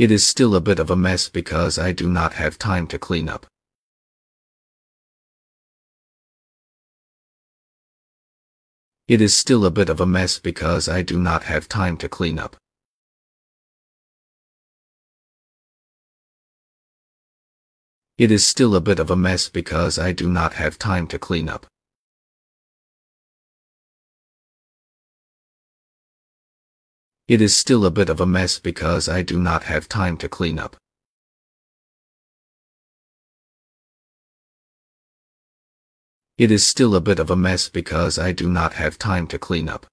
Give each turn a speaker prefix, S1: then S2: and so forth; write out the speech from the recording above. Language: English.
S1: It is still a bit of a mess because I do not have time to clean up. It is still a bit of a mess because I do not have time to clean up. It is still a bit of a mess because I do not have time to clean up. It is still a bit of a mess because I do not have time to clean up. It is still a bit of a mess because I do not have time to clean up.